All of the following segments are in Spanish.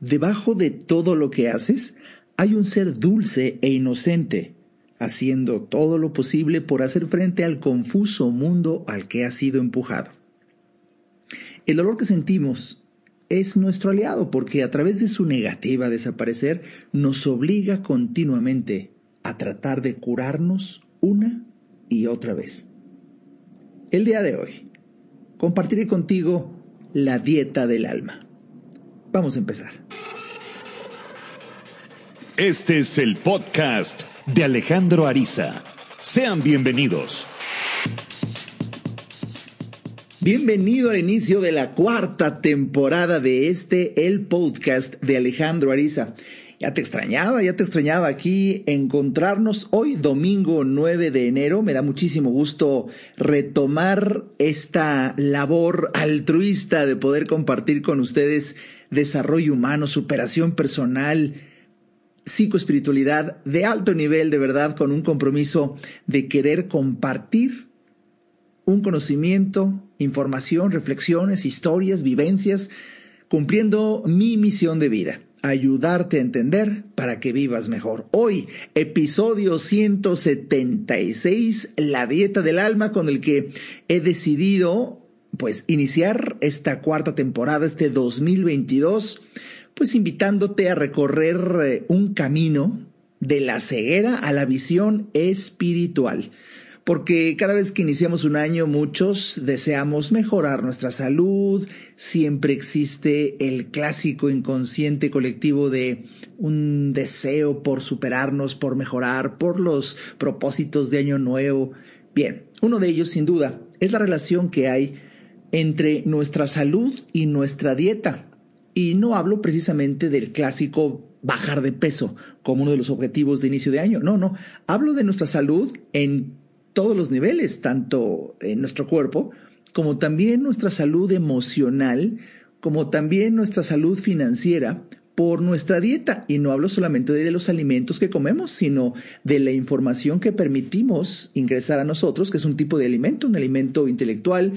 Debajo de todo lo que haces hay un ser dulce e inocente, haciendo todo lo posible por hacer frente al confuso mundo al que has sido empujado. El dolor que sentimos es nuestro aliado porque a través de su negativa desaparecer nos obliga continuamente a tratar de curarnos una y otra vez. El día de hoy compartiré contigo la dieta del alma. Vamos a empezar. Este es el podcast de Alejandro Ariza. Sean bienvenidos. Bienvenido al inicio de la cuarta temporada de este, el podcast de Alejandro Ariza. Ya te extrañaba, ya te extrañaba aquí encontrarnos hoy, domingo 9 de enero. Me da muchísimo gusto retomar esta labor altruista de poder compartir con ustedes desarrollo humano, superación personal, psicoespiritualidad de alto nivel, de verdad, con un compromiso de querer compartir un conocimiento, información, reflexiones, historias, vivencias, cumpliendo mi misión de vida, ayudarte a entender para que vivas mejor. Hoy, episodio 176, la dieta del alma, con el que he decidido pues iniciar esta cuarta temporada, este 2022, pues invitándote a recorrer eh, un camino de la ceguera a la visión espiritual. Porque cada vez que iniciamos un año muchos deseamos mejorar nuestra salud, siempre existe el clásico inconsciente colectivo de un deseo por superarnos, por mejorar, por los propósitos de año nuevo. Bien, uno de ellos sin duda es la relación que hay entre nuestra salud y nuestra dieta. Y no hablo precisamente del clásico bajar de peso como uno de los objetivos de inicio de año. No, no. Hablo de nuestra salud en todos los niveles, tanto en nuestro cuerpo como también nuestra salud emocional, como también nuestra salud financiera por nuestra dieta. Y no hablo solamente de los alimentos que comemos, sino de la información que permitimos ingresar a nosotros, que es un tipo de alimento, un alimento intelectual,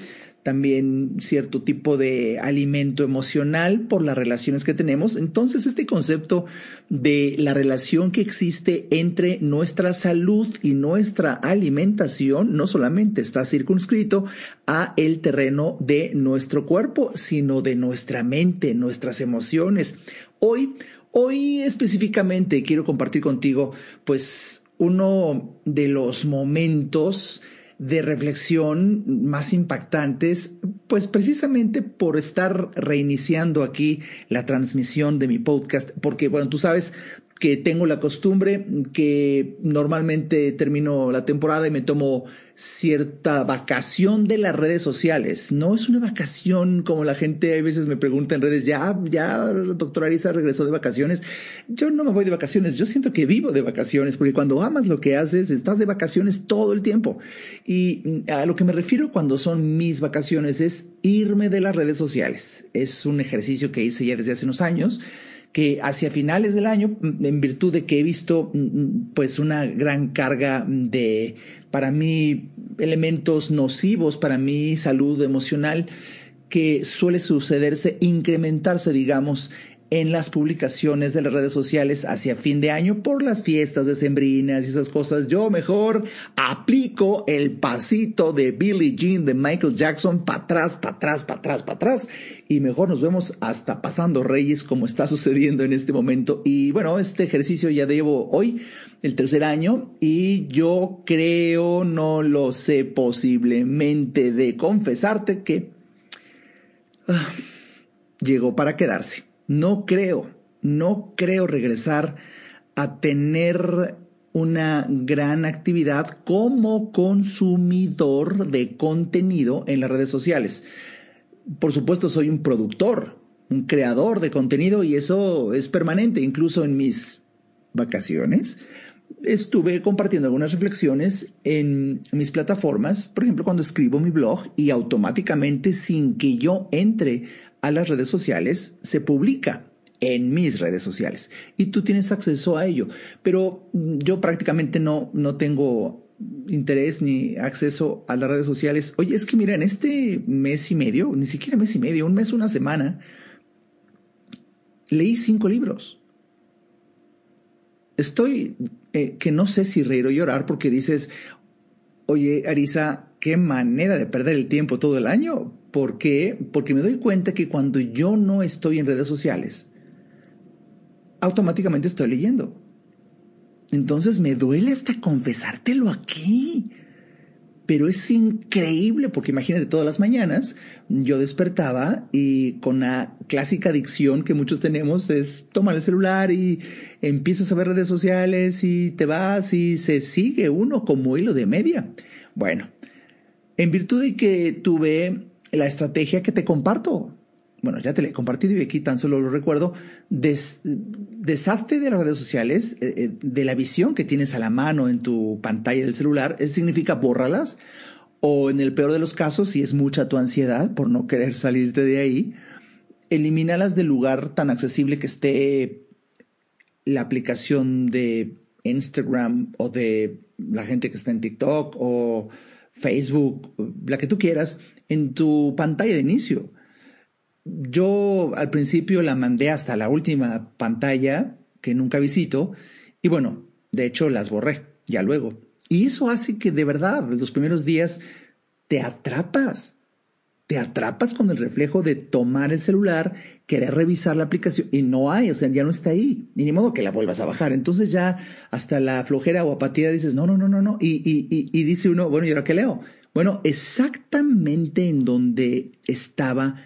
también cierto tipo de alimento emocional por las relaciones que tenemos. Entonces, este concepto de la relación que existe entre nuestra salud y nuestra alimentación no solamente está circunscrito a el terreno de nuestro cuerpo, sino de nuestra mente, nuestras emociones. Hoy, hoy específicamente quiero compartir contigo, pues, uno de los momentos de reflexión más impactantes, pues precisamente por estar reiniciando aquí la transmisión de mi podcast, porque bueno, tú sabes, que tengo la costumbre que normalmente termino la temporada y me tomo cierta vacación de las redes sociales. No es una vacación como la gente a veces me pregunta en redes, ya, ya, doctora Arisa regresó de vacaciones. Yo no me voy de vacaciones, yo siento que vivo de vacaciones, porque cuando amas lo que haces, estás de vacaciones todo el tiempo. Y a lo que me refiero cuando son mis vacaciones es irme de las redes sociales. Es un ejercicio que hice ya desde hace unos años que hacia finales del año, en virtud de que he visto pues una gran carga de, para mí, elementos nocivos para mi salud emocional, que suele sucederse, incrementarse, digamos, en las publicaciones de las redes sociales hacia fin de año por las fiestas decembrinas y esas cosas. Yo mejor aplico el pasito de Billie Jean de Michael Jackson para atrás, para atrás, para atrás, para atrás. Y mejor nos vemos hasta pasando Reyes como está sucediendo en este momento. Y bueno, este ejercicio ya llevo hoy el tercer año y yo creo, no lo sé posiblemente de confesarte que ah, llegó para quedarse no creo, no creo regresar a tener una gran actividad como consumidor de contenido en las redes sociales. Por supuesto, soy un productor, un creador de contenido y eso es permanente, incluso en mis vacaciones. Estuve compartiendo algunas reflexiones en mis plataformas, por ejemplo, cuando escribo mi blog y automáticamente, sin que yo entre a las redes sociales se publica en mis redes sociales y tú tienes acceso a ello. Pero mm, yo prácticamente no, no tengo interés ni acceso a las redes sociales. Oye, es que mira, en este mes y medio, ni siquiera mes y medio, un mes, una semana, leí cinco libros. Estoy eh, que no sé si reír o llorar porque dices, oye, Arisa, qué manera de perder el tiempo todo el año. ¿Por qué? Porque me doy cuenta que cuando yo no estoy en redes sociales, automáticamente estoy leyendo. Entonces me duele hasta confesártelo aquí pero es increíble porque imagínate todas las mañanas yo despertaba y con la clásica adicción que muchos tenemos es tomar el celular y empiezas a ver redes sociales y te vas y se sigue uno como hilo de media. Bueno, en virtud de que tuve la estrategia que te comparto, bueno, ya te la he compartido y aquí tan solo lo recuerdo, des, deshazte de las redes sociales, eh, eh, de la visión que tienes a la mano en tu pantalla del celular, eso significa bórralas, o en el peor de los casos, si es mucha tu ansiedad por no querer salirte de ahí, elimínalas del lugar tan accesible que esté la aplicación de Instagram o de la gente que está en TikTok o Facebook, la que tú quieras, en tu pantalla de inicio yo al principio la mandé hasta la última pantalla que nunca visito y bueno, de hecho las borré ya luego. Y eso hace que de verdad los primeros días te atrapas, te atrapas con el reflejo de tomar el celular, querer revisar la aplicación y no hay, o sea, ya no está ahí, ni ni modo que la vuelvas a bajar. Entonces ya hasta la flojera o apatía dices, no, no, no, no, no. Y, y, y, y dice uno, bueno, ¿y ahora qué leo? Bueno, exactamente en donde estaba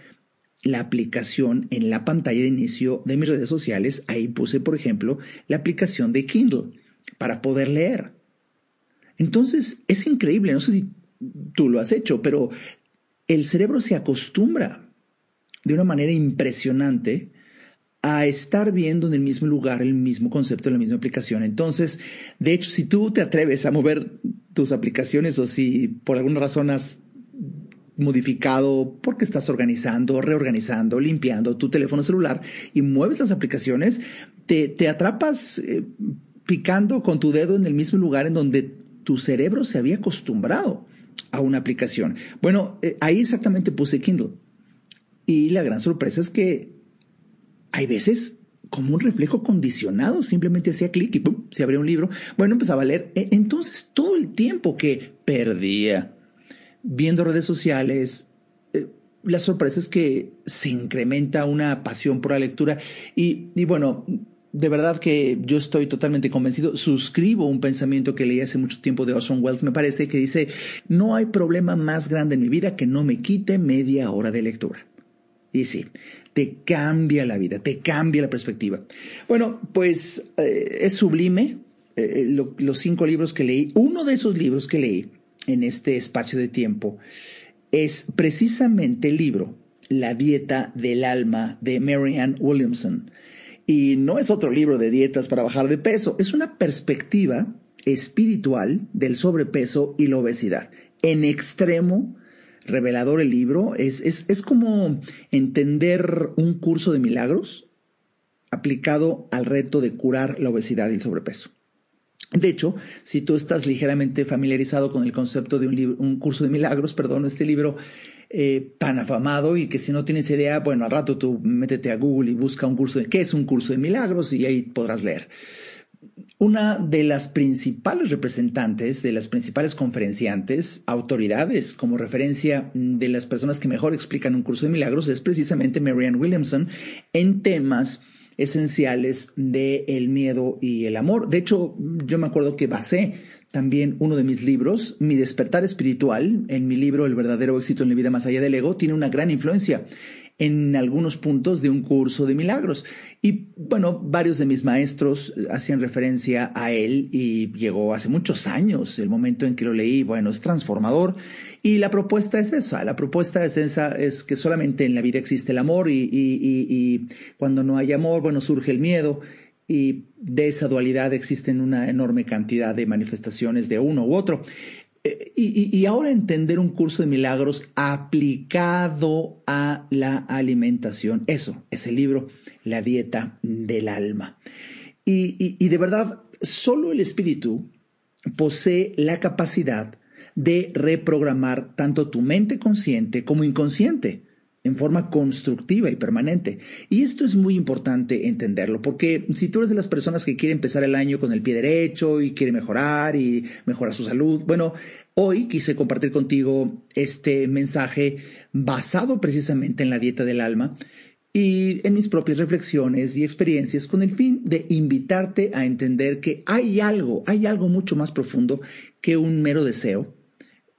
la aplicación en la pantalla de inicio de mis redes sociales. Ahí puse, por ejemplo, la aplicación de Kindle para poder leer. Entonces, es increíble, no sé si tú lo has hecho, pero el cerebro se acostumbra de una manera impresionante a estar viendo en el mismo lugar el mismo concepto la misma aplicación. Entonces, de hecho, si tú te atreves a mover tus aplicaciones o si por alguna razón has modificado porque estás organizando, reorganizando, limpiando tu teléfono celular y mueves las aplicaciones, te, te atrapas eh, picando con tu dedo en el mismo lugar en donde tu cerebro se había acostumbrado a una aplicación. Bueno, eh, ahí exactamente puse Kindle. Y la gran sorpresa es que hay veces como un reflejo condicionado, simplemente hacía clic y ¡pum! se abría un libro. Bueno, empezaba a leer. E, entonces, todo el tiempo que perdía viendo redes sociales, eh, la sorpresa es que se incrementa una pasión por la lectura y, y bueno, de verdad que yo estoy totalmente convencido. Suscribo un pensamiento que leí hace mucho tiempo de Orson Welles, me parece, que dice, no hay problema más grande en mi vida que no me quite media hora de lectura. Y sí, te cambia la vida, te cambia la perspectiva. Bueno, pues eh, es sublime eh, los cinco libros que leí. Uno de esos libros que leí en este espacio de tiempo es precisamente el libro La dieta del alma de Marianne Williamson. Y no es otro libro de dietas para bajar de peso, es una perspectiva espiritual del sobrepeso y la obesidad. En extremo, revelador el libro, es, es, es como entender un curso de milagros aplicado al reto de curar la obesidad y el sobrepeso. De hecho, si tú estás ligeramente familiarizado con el concepto de un, un curso de milagros, perdón, este libro eh, tan afamado y que si no tienes idea, bueno, al rato tú métete a Google y busca un curso de qué es un curso de milagros y ahí podrás leer. Una de las principales representantes, de las principales conferenciantes, autoridades como referencia de las personas que mejor explican un curso de milagros es precisamente Marianne Williamson en temas esenciales de el miedo y el amor. De hecho, yo me acuerdo que basé también uno de mis libros, Mi despertar espiritual, en mi libro El verdadero éxito en la vida más allá del ego, tiene una gran influencia en algunos puntos de un curso de milagros. Y bueno, varios de mis maestros hacían referencia a él y llegó hace muchos años el momento en que lo leí. Bueno, es transformador. Y la propuesta es esa, la propuesta es esa, es que solamente en la vida existe el amor y, y cuando no hay amor, bueno, surge el miedo y de esa dualidad existen una enorme cantidad de manifestaciones de uno u otro. Eh, y, ahora entender un curso de milagros aplicado a la alimentación. Eso es el libro La dieta del alma. Y, y de verdad, solo el espíritu posee la capacidad de reprogramar tanto tu mente consciente como inconsciente. En forma constructiva y permanente. Y esto es muy importante entenderlo, porque si tú eres de las personas que quiere empezar el año con el pie derecho y quiere mejorar y mejorar su salud, bueno, hoy quise compartir contigo este mensaje basado precisamente en la dieta del alma y en mis propias reflexiones y experiencias con el fin de invitarte a entender que hay algo, hay algo mucho más profundo que un mero deseo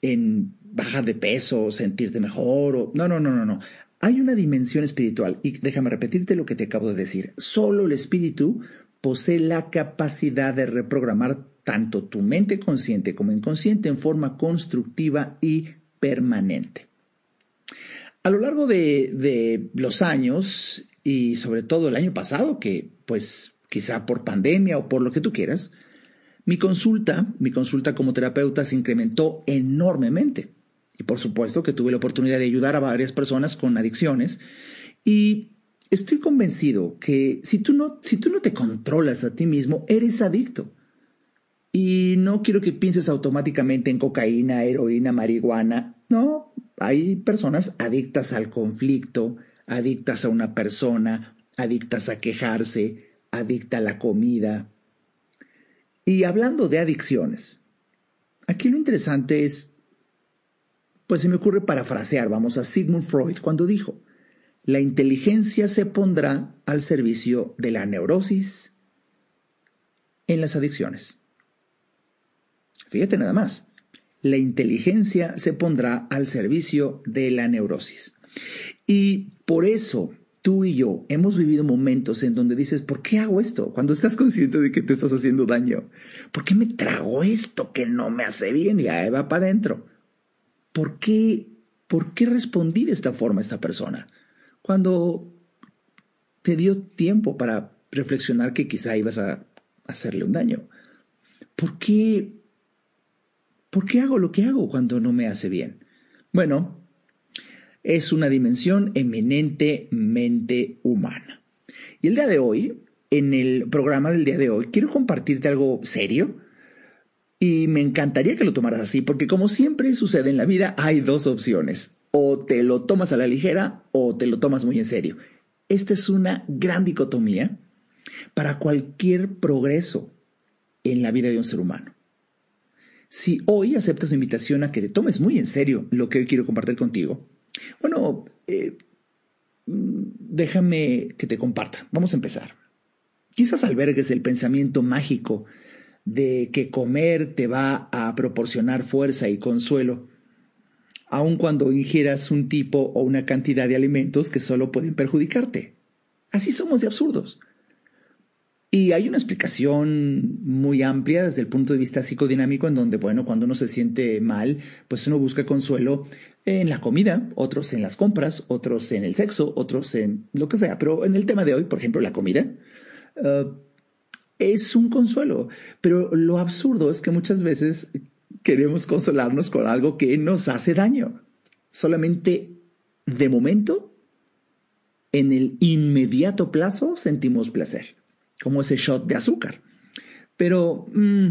en bajar de peso, sentirte mejor, o no, no, no, no, no. Hay una dimensión espiritual y déjame repetirte lo que te acabo de decir. Solo el espíritu posee la capacidad de reprogramar tanto tu mente consciente como inconsciente en forma constructiva y permanente. A lo largo de, de los años y sobre todo el año pasado, que pues quizá por pandemia o por lo que tú quieras, mi consulta, mi consulta como terapeuta se incrementó enormemente. Y por supuesto que tuve la oportunidad de ayudar a varias personas con adicciones. Y estoy convencido que si tú no, si tú no te controlas a ti mismo, eres adicto. Y no quiero que pienses automáticamente en cocaína, heroína, marihuana. No, hay personas adictas al conflicto, adictas a una persona, adictas a quejarse, adicta a la comida. Y hablando de adicciones, aquí lo interesante es pues se me ocurre parafrasear, vamos, a Sigmund Freud cuando dijo, la inteligencia se pondrá al servicio de la neurosis en las adicciones. Fíjate nada más, la inteligencia se pondrá al servicio de la neurosis. Y por eso tú y yo hemos vivido momentos en donde dices, ¿por qué hago esto? Cuando estás consciente de que te estás haciendo daño. ¿Por qué me trago esto que no me hace bien y ahí va para adentro? ¿Por qué, ¿por qué respondí de esta forma a esta persona? Cuando te dio tiempo para reflexionar que quizá ibas a hacerle un daño. ¿Por qué, ¿Por qué hago lo que hago cuando no me hace bien? Bueno, es una dimensión eminentemente humana. Y el día de hoy, en el programa del día de hoy, quiero compartirte algo serio, y me encantaría que lo tomaras así, porque como siempre sucede en la vida, hay dos opciones. O te lo tomas a la ligera o te lo tomas muy en serio. Esta es una gran dicotomía para cualquier progreso en la vida de un ser humano. Si hoy aceptas mi invitación a que te tomes muy en serio lo que hoy quiero compartir contigo, bueno, eh, déjame que te comparta. Vamos a empezar. Quizás albergues el pensamiento mágico de que comer te va a proporcionar fuerza y consuelo, aun cuando ingieras un tipo o una cantidad de alimentos que solo pueden perjudicarte. Así somos de absurdos. Y hay una explicación muy amplia desde el punto de vista psicodinámico en donde, bueno, cuando uno se siente mal, pues uno busca consuelo en la comida, otros en las compras, otros en el sexo, otros en lo que sea. Pero en el tema de hoy, por ejemplo, la comida, eh, es un consuelo. Pero lo absurdo es que muchas veces queremos consolarnos con algo que nos hace daño. Solamente de momento, en el inmediato plazo, sentimos placer, como ese shot de azúcar. Pero mm,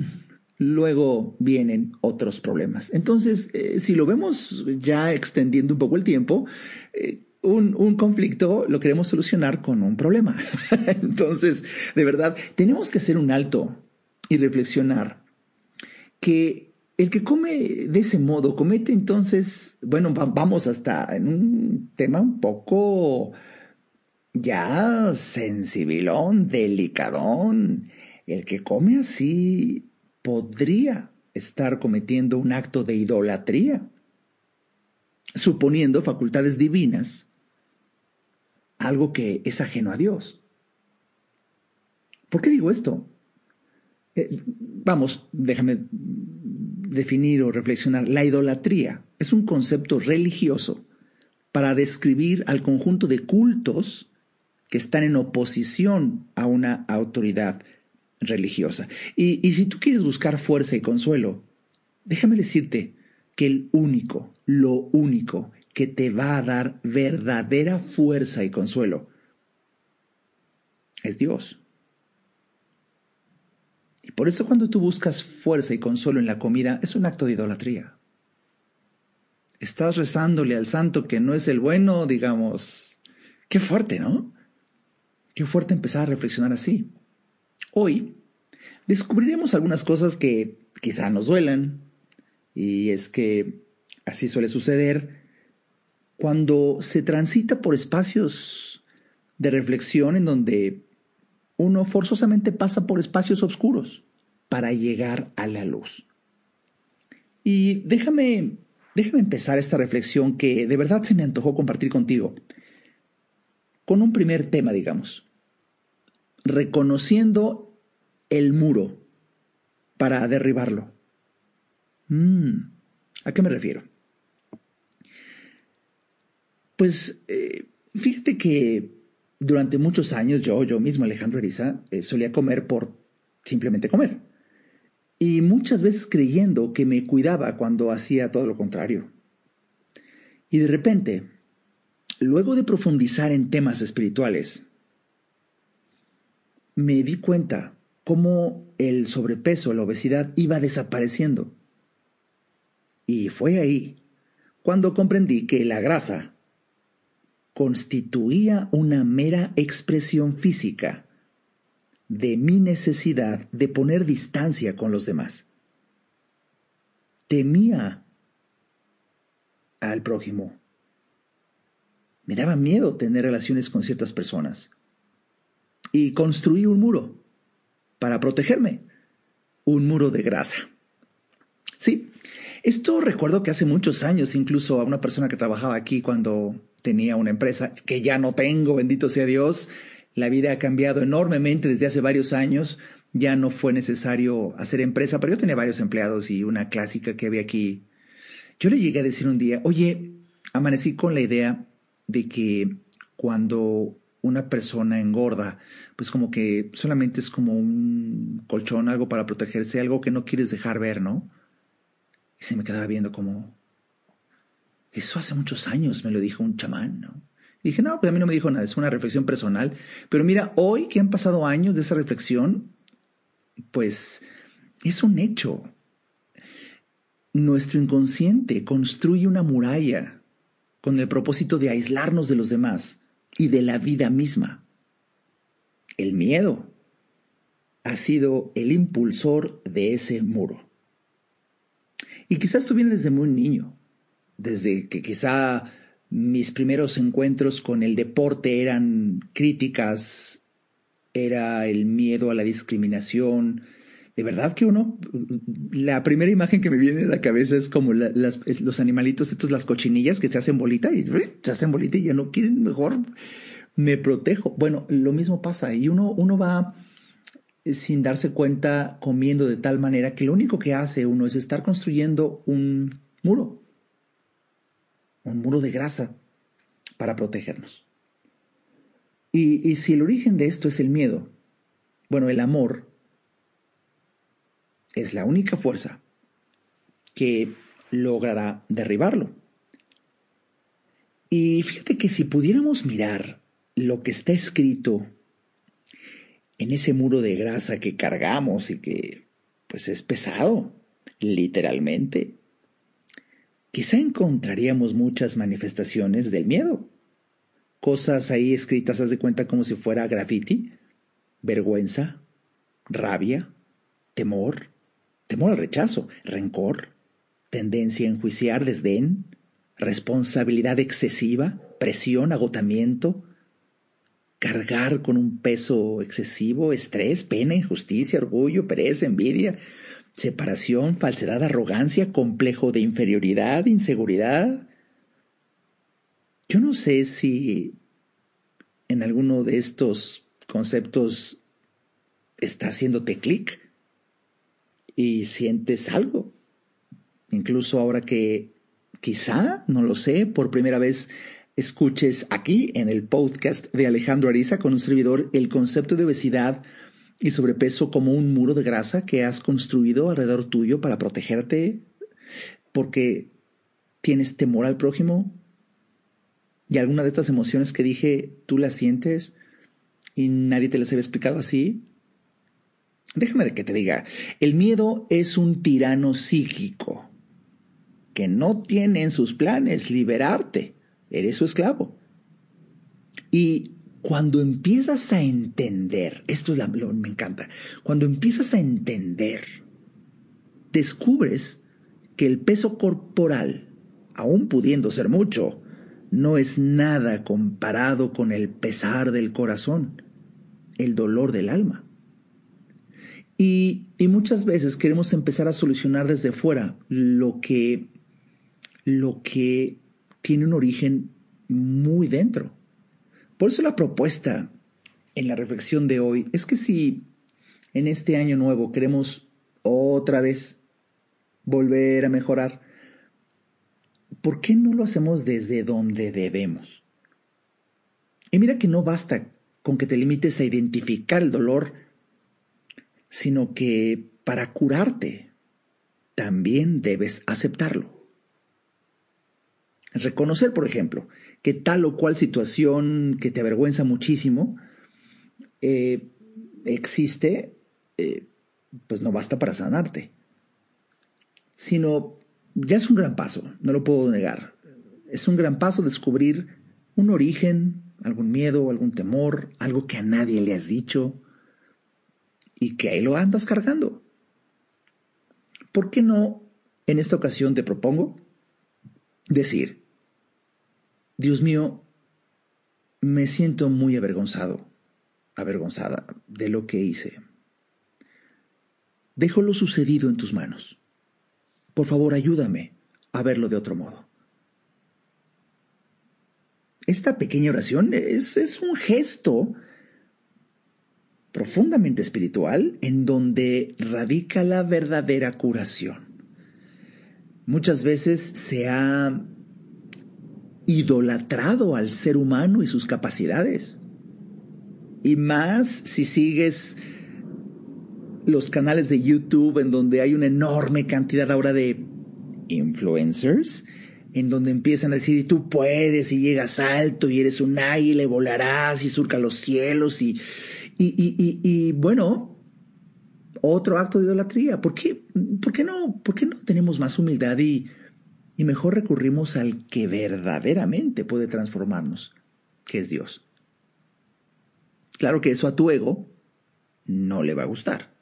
luego vienen otros problemas. Entonces, eh, si lo vemos ya extendiendo un poco el tiempo, eh, un, conflicto lo queremos solucionar con un problema. Entonces, de verdad, tenemos que hacer un alto y reflexionar que el que come de ese modo comete entonces, bueno, vamos hasta en un tema un poco ya sensibilón, delicadón. El que come así podría estar cometiendo un acto de idolatría, suponiendo facultades divinas algo que es ajeno a Dios. ¿Por qué digo esto? Eh, vamos, déjame definir o reflexionar. La idolatría es un concepto religioso para describir al conjunto de cultos que están en oposición a una autoridad religiosa. Y, y si tú quieres buscar fuerza y consuelo, déjame decirte que el único, lo único que te va a dar verdadera fuerza y consuelo es Dios. Y por eso cuando tú buscas fuerza y consuelo en la comida es un acto de idolatría. estás rezándole al santo que no es el bueno, digamos, qué fuerte, ¿no? Qué fuerte empezar a reflexionar así. Hoy descubriremos algunas cosas que quizá nos duelan, y es que así suele suceder cuando se transita por espacios de reflexión en donde uno forzosamente pasa por espacios oscuros para llegar a la luz. Y déjame, déjame empezar esta reflexión que de verdad se me antojó compartir contigo con un primer tema, digamos, reconociendo el muro para derribarlo. Mm, ¿A qué me refiero? Pues eh, fíjate que durante muchos años yo, yo mismo, Alejandro Ariza, eh, solía comer por simplemente comer. Y muchas veces creyendo que me cuidaba cuando hacía todo lo contrario. Y de repente, luego de profundizar en temas espirituales, me di cuenta cómo el sobrepeso, la obesidad iba desapareciendo. Y fue ahí cuando comprendí que la grasa constituía una mera expresión física de mi necesidad de poner distancia con los demás. Temía al prójimo. Me daba miedo tener relaciones con ciertas personas. Y construí un muro para protegerme. Un muro de grasa. Sí, esto recuerdo que hace muchos años, incluso a una persona que trabajaba aquí cuando tenía una empresa, que ya no tengo, bendito sea Dios, la vida ha cambiado enormemente desde hace varios años, ya no fue necesario hacer empresa, pero yo tenía varios empleados y una clásica que había aquí. Yo le llegué a decir un día, oye, amanecí con la idea de que cuando una persona engorda, pues como que solamente es como un colchón, algo para protegerse, algo que no quieres dejar ver, ¿no? Y se me quedaba viendo como, eso hace muchos años me lo dijo un chamán, ¿no? Y dije, no, pues a mí no me dijo nada, es una reflexión personal. Pero mira, hoy que han pasado años de esa reflexión, pues es un hecho. Nuestro inconsciente construye una muralla con el propósito de aislarnos de los demás y de la vida misma. El miedo ha sido el impulsor de ese muro. Y quizás tú vienes desde muy niño, desde que quizá mis primeros encuentros con el deporte eran críticas, era el miedo a la discriminación. De verdad que uno, la primera imagen que me viene a la cabeza es como los animalitos, estos, las cochinillas que se hacen bolita y se hacen bolita y ya no quieren, mejor me protejo. Bueno, lo mismo pasa y uno, uno va sin darse cuenta comiendo de tal manera que lo único que hace uno es estar construyendo un muro, un muro de grasa para protegernos. Y, si el origen de esto es el miedo, bueno, el amor es la única fuerza que logrará derribarlo. Y fíjate que si pudiéramos mirar lo que está escrito en ese muro de grasa que cargamos y que pues es pesado, literalmente, quizá encontraríamos muchas manifestaciones del miedo. Cosas ahí escritas, haz de cuenta como si fuera graffiti, vergüenza, rabia, temor, temor al rechazo, rencor, tendencia a enjuiciar, desdén, responsabilidad excesiva, presión, agotamiento, cargar con un peso excesivo, estrés, pena, injusticia, orgullo, pereza, envidia, separación, falsedad, arrogancia, complejo de inferioridad, inseguridad. Yo no sé si en alguno de estos conceptos está haciéndote clic y sientes algo. Incluso ahora que quizá, no lo sé, por primera vez escuches aquí en el podcast de Alejandro Ariza con un servidor el concepto de obesidad y sobrepeso como un muro de grasa que has construido alrededor tuyo para protegerte porque tienes temor al prójimo y alguna de estas emociones que dije tú las sientes y nadie te las había explicado así. Déjame que te diga, el miedo es un tirano psíquico que no tiene en sus planes liberarte. Eres su esclavo. Y cuando empiezas a entender, esto es lo me encanta, cuando empiezas a entender, descubres que el peso corporal, aun pudiendo ser mucho, no es nada comparado con el pesar del corazón, el dolor del alma. Y, y, muchas veces queremos empezar a solucionar desde fuera lo que, lo que tiene un origen muy dentro. Por eso la propuesta en la reflexión de hoy es que si en este año nuevo queremos otra vez volver a mejorar, ¿por qué no lo hacemos desde donde debemos? Y mira que no basta con que te limites a identificar el dolor, sino que para curarte también debes aceptarlo. Reconocer, por ejemplo, que tal o cual situación que te avergüenza muchísimo eh, existe, eh, pues no basta para sanarte, sino ya es un gran paso, no lo puedo negar. Es un gran paso descubrir un origen, algún miedo, algún temor, algo que a nadie le has dicho y que ahí lo andas cargando. ¿Por qué no en esta ocasión te propongo decir, Dios mío, me siento muy avergonzado, avergonzada de lo que hice. Dejo lo sucedido en tus manos. Por favor, ayúdame a verlo de otro modo. Esta pequeña oración es, es un gesto profundamente espiritual en donde radica la verdadera curación. Muchas veces se ha idolatrado al ser humano y sus capacidades. Y más si sigues los canales de YouTube en donde hay una enorme cantidad ahora de influencers, en donde empiezan a decir, tú puedes y llegas alto y eres un águila y volarás y surca los cielos y, y, y, y, bueno, otro acto de idolatría. ¿Por qué, por qué no, por qué no tenemos más humildad y y mejor recurrimos al que verdaderamente puede transformarnos, que es Dios. Claro que eso a tu ego no le va a gustar.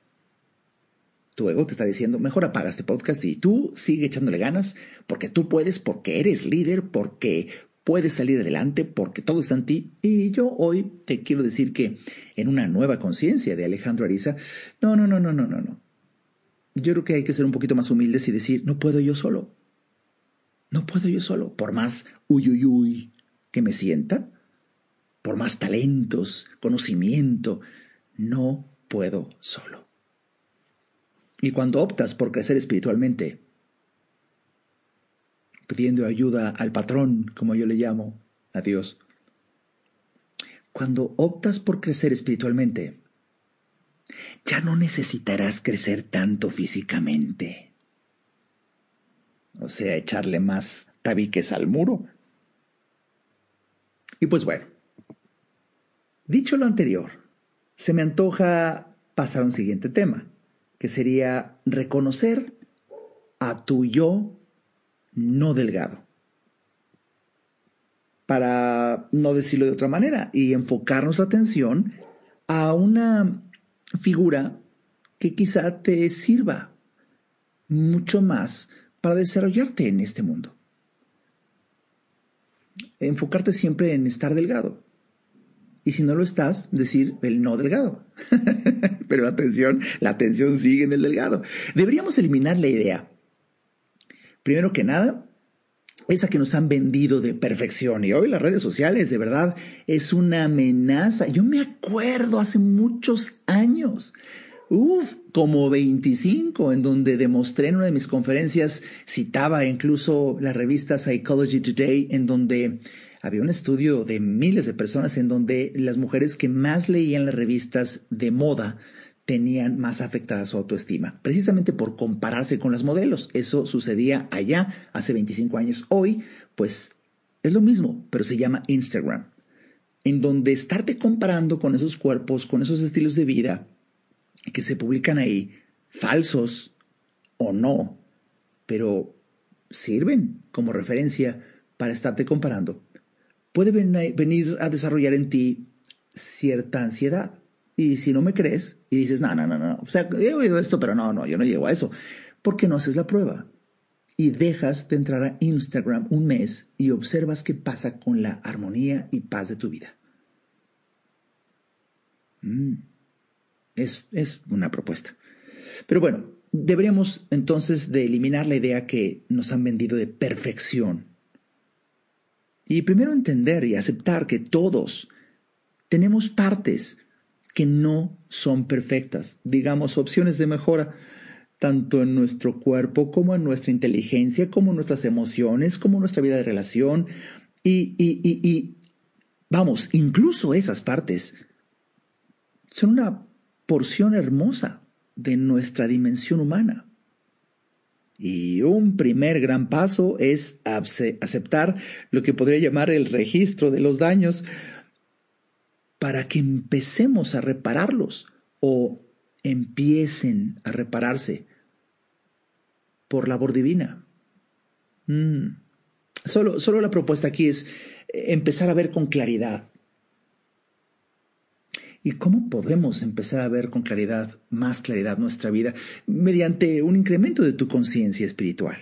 Tu ego te está diciendo, mejor apaga este podcast y tú sigue echándole ganas porque tú puedes, porque eres líder, porque puedes salir adelante, porque todo está en ti. Y yo hoy te quiero decir que en una nueva conciencia de Alejandro Ariza, no, no, no, no, no, no, no. Yo creo que hay que ser un poquito más humildes y decir, no puedo yo solo. No puedo yo solo, por más uyuyuy que me sienta, por más talentos, conocimiento, no puedo solo. Y cuando optas por crecer espiritualmente, pidiendo ayuda al patrón, como yo le llamo, a Dios, cuando optas por crecer espiritualmente, ya no necesitarás crecer tanto físicamente o sea, echarle más tabiques al muro. Y pues bueno, dicho lo anterior, se me antoja pasar a un siguiente tema, que sería reconocer a tu yo no delgado. Para no decirlo de otra manera, y enfocar nuestra atención a una figura que quizá te sirva mucho más para desarrollarte en este mundo. Enfocarte siempre en estar delgado. Y si no lo estás, decir el no delgado. Pero la atención, la atención sigue en el delgado. Deberíamos eliminar la idea. Primero que nada, esa que nos han vendido de perfección. Y hoy las redes sociales, de verdad, es una amenaza. Yo me acuerdo hace muchos años Uf, como 25, en donde demostré en una de mis conferencias, citaba incluso la revista Psychology Today, en donde había un estudio de miles de personas en donde las mujeres que más leían las revistas de moda tenían más afectada su autoestima, precisamente por compararse con las modelos. Eso sucedía allá hace 25 años. Hoy, pues, es lo mismo, pero se llama Instagram, en donde estarte comparando con esos cuerpos, con esos estilos de vida, que se publican ahí, falsos o no, pero sirven como referencia para estarte comparando, puede venir a desarrollar en ti cierta ansiedad. Y si no me crees y dices, no, no, no, no, o sea, he oído esto, pero no, no, yo no llego a eso, ¿por qué no haces la prueba? Y dejas de entrar a Instagram un mes y observas qué pasa con la armonía y paz de tu vida. Mm, es, es una propuesta. Pero bueno, deberíamos entonces de eliminar la idea que nos han vendido de perfección. Y primero entender y aceptar que todos tenemos partes que no son perfectas, digamos, opciones de mejora, tanto en nuestro cuerpo como en nuestra inteligencia, como en nuestras emociones, como en nuestra vida de relación. Y, y, y, y vamos, incluso esas partes son una porción hermosa de nuestra dimensión humana. Y un primer gran paso es aceptar lo que podría llamar el registro de los daños para que empecemos a repararlos o empiecen a repararse por labor divina. Mm. Solo, solo la propuesta aquí es empezar a ver con claridad. ¿Y cómo podemos empezar a ver con claridad, más claridad nuestra vida? Mediante un incremento de tu conciencia espiritual.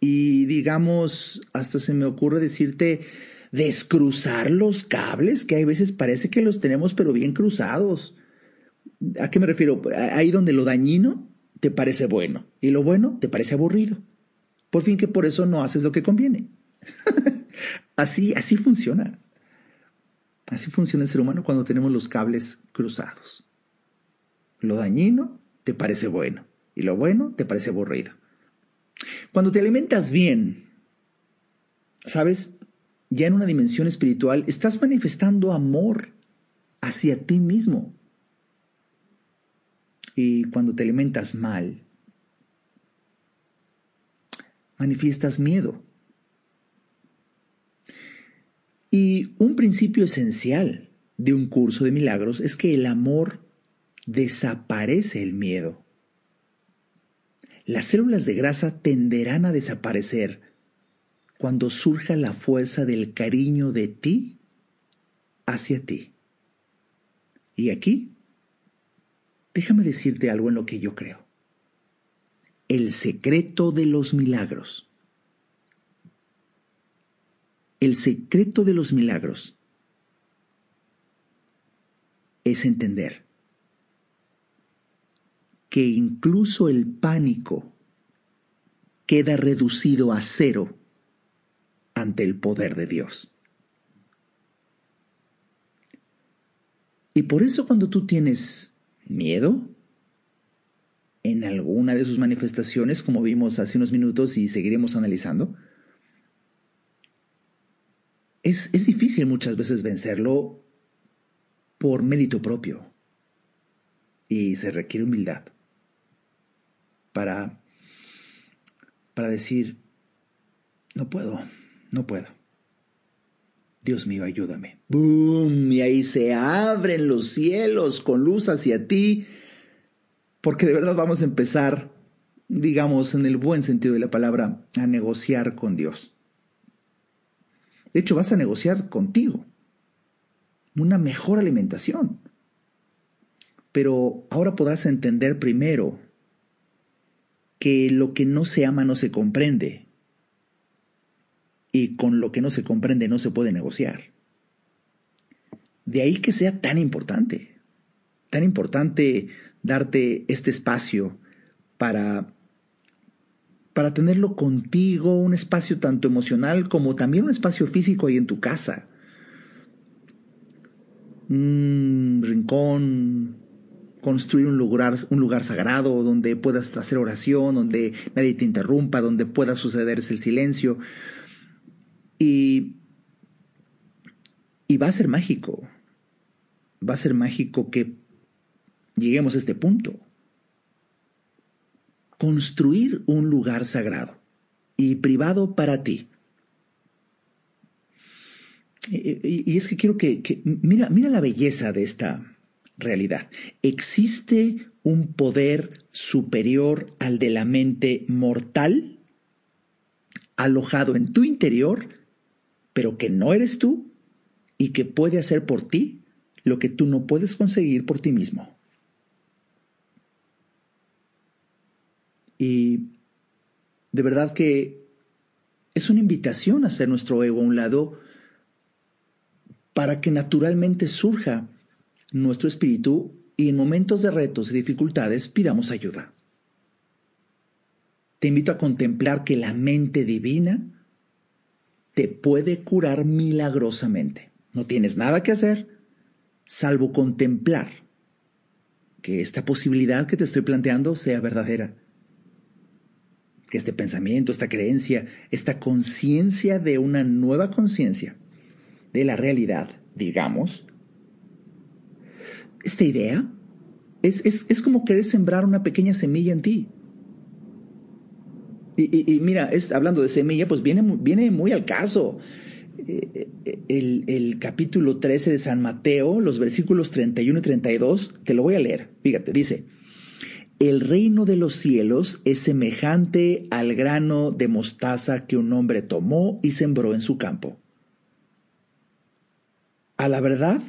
Y digamos, hasta se me ocurre decirte, descruzar los cables, que hay veces parece que los tenemos pero bien cruzados. ¿A qué me refiero? Ahí donde lo dañino te parece bueno y lo bueno te parece aburrido. Por fin que por eso no haces lo que conviene. así, así funciona. Así funciona el ser humano cuando tenemos los cables cruzados. Lo dañino te parece bueno y lo bueno te parece aburrido. Cuando te alimentas bien, ¿sabes? ya en una dimensión espiritual, estás manifestando amor hacia ti mismo. Y cuando te alimentas mal, manifiestas miedo. Y un principio esencial de un curso de milagros es que el amor desaparece el miedo. Las células de grasa tenderán a desaparecer cuando surja la fuerza del cariño de ti hacia ti. Y aquí, déjame decirte algo en lo que yo creo. El secreto de los milagros. El secreto de los milagros es entender que incluso el pánico queda reducido a cero ante el poder de Dios. Y por eso cuando tú tienes miedo en alguna de sus manifestaciones, como vimos hace unos minutos y seguiremos analizando, es, es difícil muchas veces vencerlo por mérito propio. Y se requiere humildad para, para decir, no puedo, no puedo. Dios mío, ayúdame. ¡Bum! Y ahí se abren los cielos con luz hacia ti, porque de verdad vamos a empezar, digamos, en el buen sentido de la palabra, a negociar con Dios. De hecho, vas a negociar contigo una mejor alimentación. Pero ahora podrás entender primero que lo que no se ama no se comprende y con lo que no se comprende no se puede negociar. De ahí que sea tan importante, tan importante darte este espacio para para tenerlo contigo, un espacio tanto emocional como también un espacio físico ahí en tu casa. Un rincón, construir un lugar, un lugar sagrado donde puedas hacer oración, donde nadie te interrumpa, donde pueda sucederse el silencio. Y, y va a ser mágico, va a ser mágico que lleguemos a este punto. Construir un lugar sagrado y privado para ti. Y, es que quiero que, que, mira, mira la belleza de esta realidad. Existe un poder superior al de la mente mortal alojado en tu interior, pero que no eres tú y que puede hacer por ti lo que tú no puedes conseguir por ti mismo. Y de verdad que es una invitación a hacer nuestro ego a un lado para que naturalmente surja nuestro espíritu y en momentos de retos y dificultades pidamos ayuda. Te invito a contemplar que la mente divina te puede curar milagrosamente. No tienes nada que hacer salvo contemplar que esta posibilidad que te estoy planteando sea verdadera. Que este pensamiento, esta creencia, esta conciencia de una nueva conciencia de la realidad, digamos, esta idea es, es, como querer sembrar una pequeña semilla en ti. Y, mira, es, hablando de semilla, pues viene, viene muy al caso. Eh, eh, el, el, capítulo 13 de San Mateo, los versículos 31 y 32, te lo voy a leer. Fíjate, dice, el reino de los cielos es semejante al grano de mostaza que un hombre tomó y sembró en su campo. A la verdad,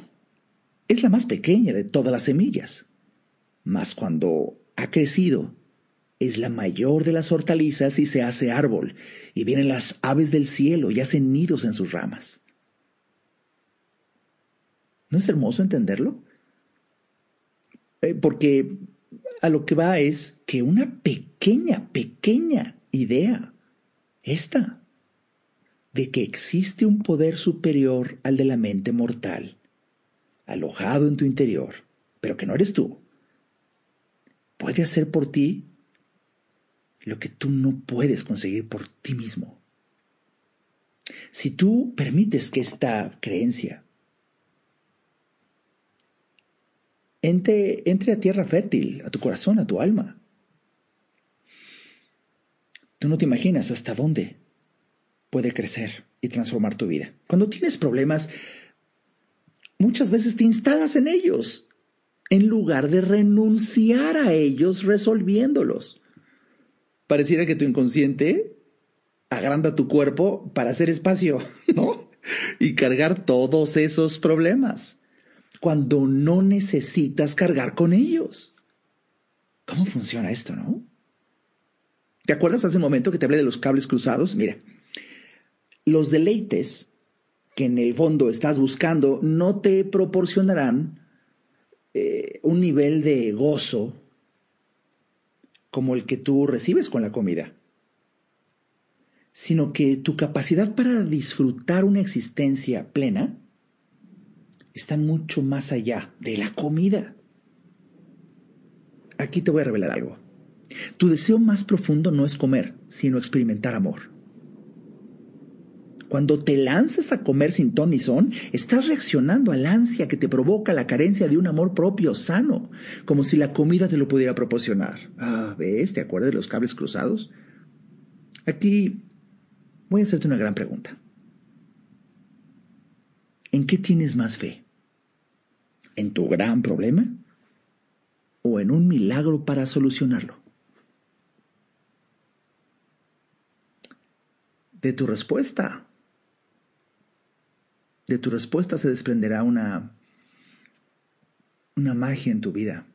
es la más pequeña de todas las semillas, mas cuando ha crecido, es la mayor de las hortalizas y se hace árbol, y vienen las aves del cielo y hacen nidos en sus ramas. ¿No es hermoso entenderlo? Eh, porque a lo que va es que una pequeña, pequeña idea, esta, de que existe un poder superior al de la mente mortal, alojado en tu interior, pero que no eres tú, puede hacer por ti lo que tú no puedes conseguir por ti mismo. Si tú permites que esta creencia entre, entre a tierra fértil, a tu corazón, a tu alma, tú no te imaginas hasta dónde puede crecer y transformar tu vida. Cuando tienes problemas, muchas veces te instalas en ellos en lugar de renunciar a ellos resolviéndolos. Pareciera que tu inconsciente agranda tu cuerpo para hacer espacio, ¿no? Y cargar todos esos problemas, cuando no necesitas cargar con ellos. ¿Cómo funciona esto, no? ¿Te acuerdas hace un momento que te hablé de los cables cruzados? Mira, los deleites que en el fondo estás buscando no te proporcionarán eh, un nivel de gozo como el que tú recibes con la comida, sino que tu capacidad para disfrutar una existencia plena está mucho más allá de la comida. Aquí te voy a revelar algo. Tu deseo más profundo no es comer, sino experimentar amor. Cuando te lanzas a comer sin ton ni son, estás reaccionando al ansia que te provoca la carencia de un amor propio sano, como si la comida te lo pudiera proporcionar. Ah, ¿ves? ¿Te acuerdas de los cables cruzados? Aquí voy a hacerte una gran pregunta. ¿En qué tienes más fe? ¿En tu gran problema? ¿O en un milagro para solucionarlo? De tu respuesta de tu respuesta se desprenderá una, una magia en tu vida,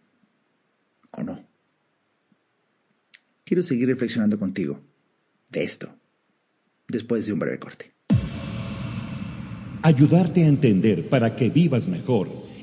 ¿o no? Quiero seguir reflexionando contigo de esto, después de un breve corte. Ayudarte a entender para que vivas mejor.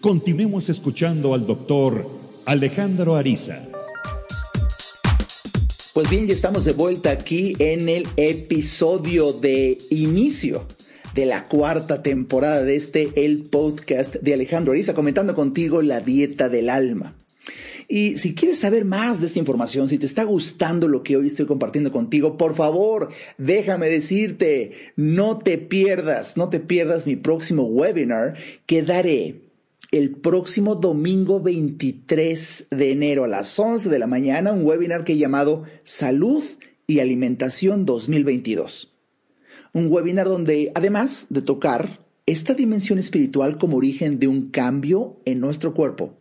Continuemos escuchando al doctor Alejandro Ariza. Pues bien, ya estamos de vuelta aquí en el episodio de inicio de la cuarta temporada de este El Podcast de Alejandro Ariza, comentando contigo la dieta del alma. Y si quieres saber más de esta información, si te está gustando lo que hoy estoy compartiendo contigo, por favor, déjame decirte, no te pierdas, no te pierdas mi próximo webinar que daré el próximo domingo 23 de enero a las 11 de la mañana, un webinar que he llamado Salud y Alimentación 2022. Un webinar donde, además de tocar esta dimensión espiritual como origen de un cambio en nuestro cuerpo,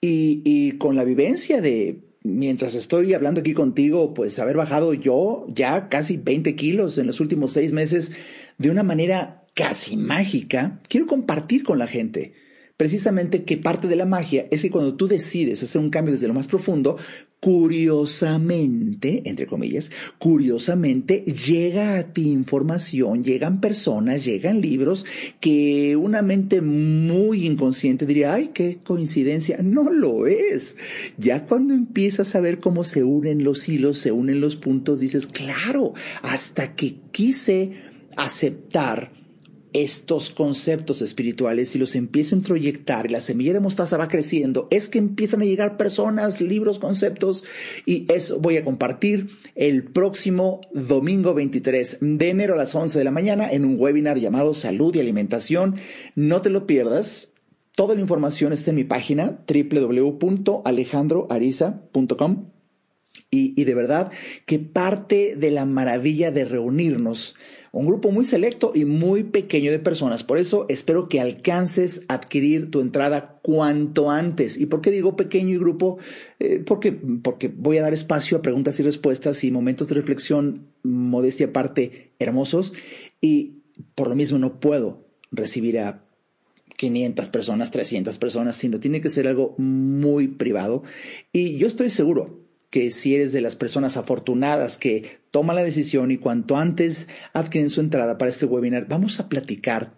y, con la vivencia de, mientras estoy hablando aquí contigo, pues haber bajado yo ya casi 20 kilos en los últimos seis meses de una manera casi mágica, quiero compartir con la gente precisamente que parte de la magia es que cuando tú decides hacer un cambio desde lo más profundo, curiosamente, entre comillas, curiosamente llega a ti información, llegan personas, llegan libros que una mente muy inconsciente diría, ay, qué coincidencia. No lo es. Ya cuando empiezas a ver cómo se unen los hilos, se unen los puntos, dices, claro, hasta que quise aceptar estos conceptos espirituales y los empiezo a introyectar y la semilla de mostaza va creciendo, es que empiezan a llegar personas, libros, conceptos y eso voy a compartir el próximo domingo 23 de enero a las 11 de la mañana en un webinar llamado Salud y Alimentación. No te lo pierdas. Toda la información está en mi página www.alejandroariza.com y, y de verdad que parte de la maravilla de reunirnos un grupo muy selecto y muy pequeño de personas. Por eso espero que alcances a adquirir tu entrada cuanto antes. ¿Y por qué digo pequeño y grupo? Eh, porque, porque voy a dar espacio a preguntas y respuestas y momentos de reflexión, modestia aparte, hermosos. Y por lo mismo no puedo recibir a 500 personas, 300 personas, sino tiene que ser algo muy privado. Y yo estoy seguro que si eres de las personas afortunadas que toman la decisión y cuanto antes adquieren su entrada para este webinar, vamos a platicar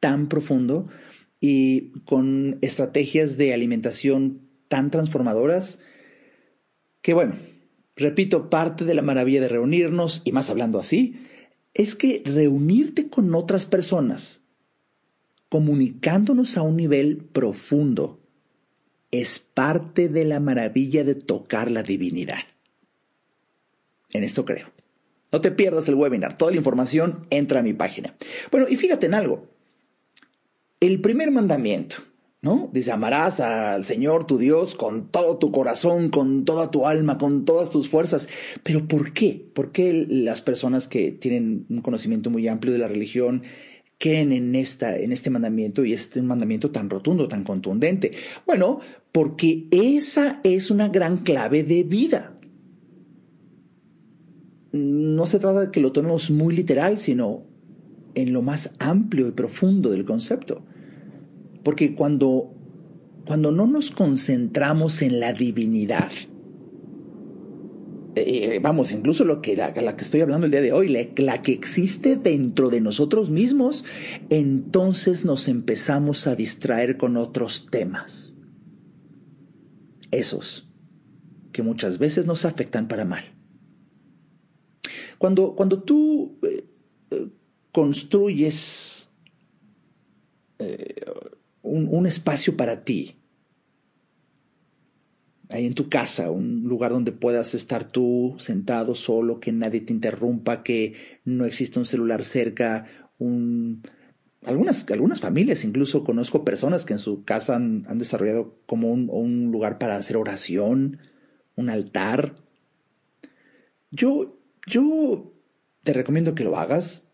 tan profundo y con estrategias de alimentación tan transformadoras que bueno, repito, parte de la maravilla de reunirnos, y más hablando así, es que reunirte con otras personas, comunicándonos a un nivel profundo, es parte de la maravilla de tocar la divinidad. En esto creo. No te pierdas el webinar. Toda la información entra a mi página. Bueno, y fíjate en algo. El primer mandamiento, ¿no? Dice, amarás al Señor tu Dios con todo tu corazón, con toda tu alma, con todas tus fuerzas. Pero ¿por qué? ¿Por qué las personas que tienen un conocimiento muy amplio de la religión creen en, esta, en este mandamiento y este mandamiento tan rotundo, tan contundente? Bueno, porque esa es una gran clave de vida. No se trata de que lo tomemos muy literal, sino en lo más amplio y profundo del concepto. Porque cuando, cuando no nos concentramos en la divinidad, eh, vamos, incluso lo que la, que estoy hablando el día de hoy, la, que existe dentro de nosotros mismos, entonces nos empezamos a distraer con otros temas. Esos que muchas veces nos afectan para mal. Cuando, cuando tú eh, eh, construyes un espacio para ti, ahí en tu casa, un lugar donde puedas estar tú sentado solo, que nadie te interrumpa, que no existe un celular cerca, un... Algunas, algunas familias, incluso conozco personas que en su casa han, desarrollado como un, un, lugar para hacer oración, un altar. Yo, yo te recomiendo que lo hagas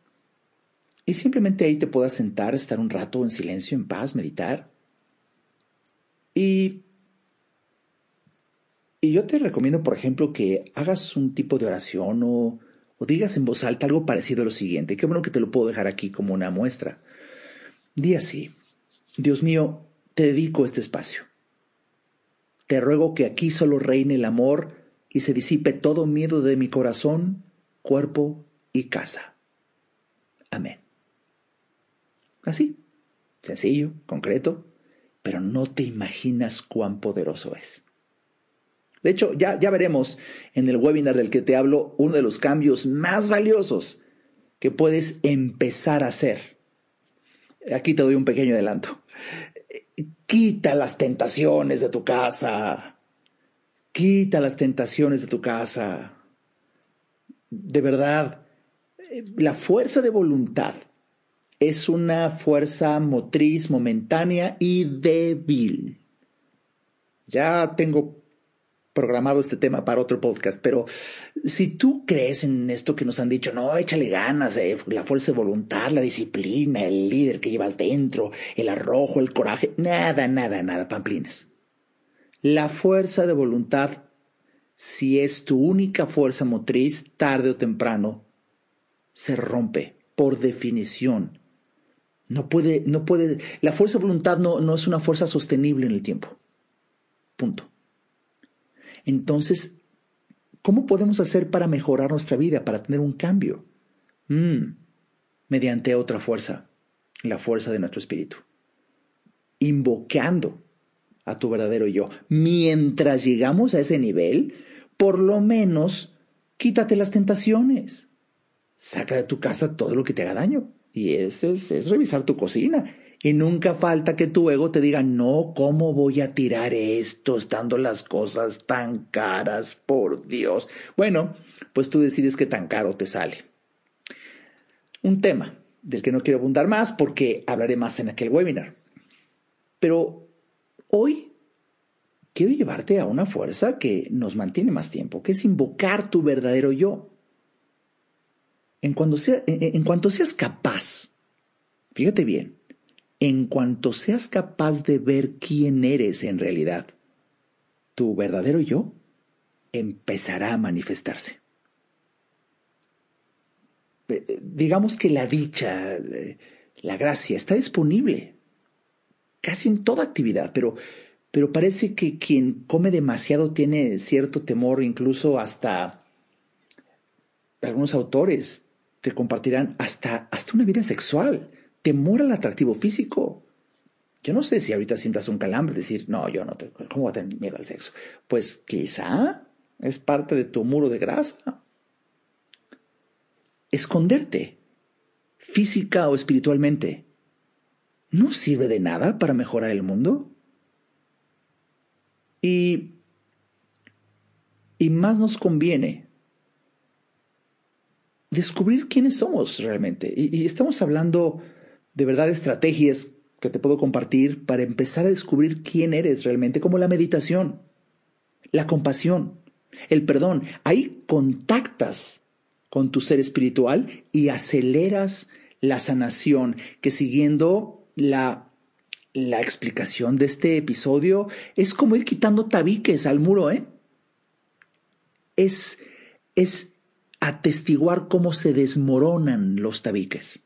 y simplemente ahí te puedas sentar, estar un rato en silencio, en paz, meditar. Y y yo te recomiendo, por ejemplo, que hagas un tipo de oración o, digas en voz alta algo parecido a lo siguiente. Qué bueno que te lo puedo dejar aquí como una muestra. Di así, Dios mío, te dedico este espacio. Te ruego que aquí solo reine el amor y se disipe todo miedo de mi corazón, cuerpo y casa. Amén. Así, sencillo, concreto, pero no te imaginas cuán poderoso es. De hecho, ya, ya veremos en el webinar del que te hablo uno de los cambios más valiosos que puedes empezar a hacer. Aquí te doy un pequeño adelanto. Quita las tentaciones de tu casa. Quita las tentaciones de tu casa. De verdad, la fuerza de voluntad es una fuerza motriz momentánea y débil. Ya tengo programado este tema para otro podcast, pero si tú crees en esto que nos han dicho, no, échale ganas, eh, la fuerza de voluntad, la disciplina, el líder que llevas dentro, el arrojo, el coraje, nada, nada, nada, pamplinas. La fuerza de voluntad, si es tu única fuerza motriz, tarde o temprano, se rompe por definición no puede, no puede, la fuerza de voluntad no, no es una fuerza sostenible en el tiempo. Punto. Entonces, ¿cómo podemos hacer para mejorar nuestra vida, para tener un cambio? Mm, mediante otra fuerza, la fuerza de nuestro espíritu. Invocando a tu verdadero yo. Mientras llegamos a ese nivel, por lo menos quítate las tentaciones. Saca de tu casa todo lo que te haga daño. Y ese es, revisar tu cocina. Y nunca falta que tu ego te diga, no, ¿cómo voy a tirar esto estando las cosas tan caras, por Dios? Bueno, pues tú decides qué tan caro te sale. Un tema del que no quiero abundar más porque hablaré más en aquel webinar. Pero hoy quiero llevarte a una fuerza que nos mantiene más tiempo, que es invocar tu verdadero yo en, cuanto en cuanto seas capaz, fíjate bien, en cuanto seas capaz de ver quién eres en realidad, tu verdadero yo empezará a manifestarse. Eh, eh, digamos que la dicha, eh, la gracia está disponible casi en toda actividad, pero, pero parece que quien come demasiado tiene cierto temor, incluso hasta algunos autores te compartirán hasta, hasta una vida sexual, temor al atractivo físico. Yo no sé si ahorita sientas un calambre, decir, no, yo no, te, ¿cómo voy a tener miedo al sexo? Pues quizá es parte de tu muro de grasa. Esconderte, física o espiritualmente, ¿no sirve de nada para mejorar el mundo? Y, y más nos conviene descubrir quiénes somos realmente. Y, estamos hablando de verdad estrategias que te puedo compartir para empezar a descubrir quién eres realmente, como la meditación, la compasión, el perdón. Ahí contactas con tu ser espiritual y aceleras la sanación que siguiendo la, la explicación de este episodio es como ir quitando tabiques al muro, ¿eh? Es, es atestiguar cómo se desmoronan los tabiques.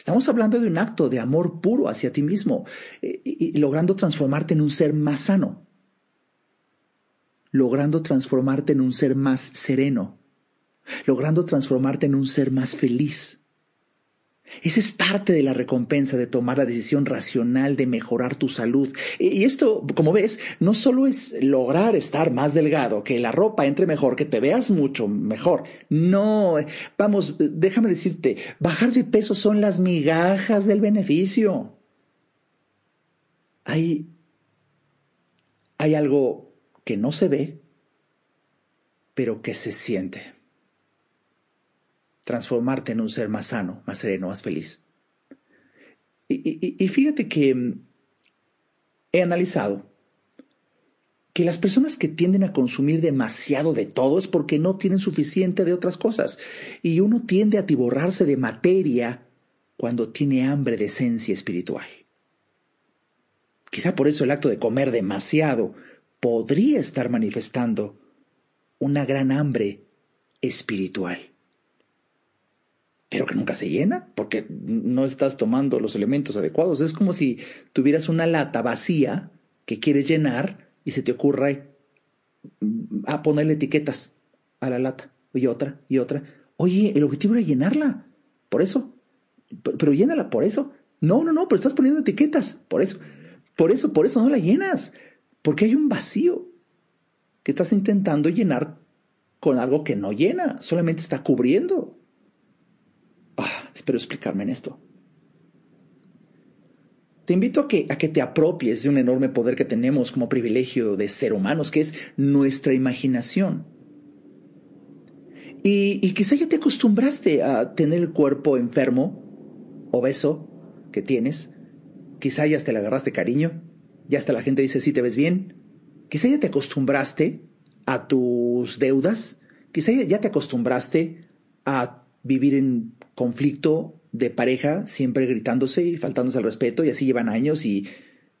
Estamos hablando de un acto de amor puro hacia ti mismo eh, y, logrando transformarte en un ser más sano, logrando transformarte en un ser más sereno, logrando transformarte en un ser más feliz, esa es parte de la recompensa de tomar la decisión racional de mejorar tu salud. Y esto, como ves, no solo es lograr estar más delgado, que la ropa entre mejor, que te veas mucho mejor. No, vamos, déjame decirte, bajar de peso son las migajas del beneficio. Hay, hay algo que no se ve, pero que se siente transformarte en un ser más sano, más sereno, más feliz. Y, fíjate que mm, he analizado que las personas que tienden a consumir demasiado de todo es porque no tienen suficiente de otras cosas. Y uno tiende a tiborrarse de materia cuando tiene hambre de esencia espiritual. Quizá por eso el acto de comer demasiado podría estar manifestando una gran hambre espiritual pero que nunca se llena porque no estás tomando los elementos adecuados. Es como si tuvieras una lata vacía que quieres llenar y se te ocurre a ponerle etiquetas a la lata y otra y otra. Oye, el objetivo era llenarla. Por eso. Pero llénala por eso. No, no, no, pero estás poniendo etiquetas. Por eso. Por eso, por eso no la llenas. Porque hay un vacío que estás intentando llenar con algo que no llena, solamente está cubriendo. Ah, espero explicarme en esto. Te invito a que, a que te apropies de un enorme poder que tenemos como privilegio de ser humanos, que es nuestra imaginación. Y, quizá ya te acostumbraste a tener el cuerpo enfermo, obeso, que tienes. Quizá ya hasta le agarraste cariño. Ya hasta la gente dice, sí, te ves bien. Quizá ya te acostumbraste a tus deudas. Quizá ya te acostumbraste a vivir en conflicto de pareja, siempre gritándose y faltándose al respeto, y así llevan años y,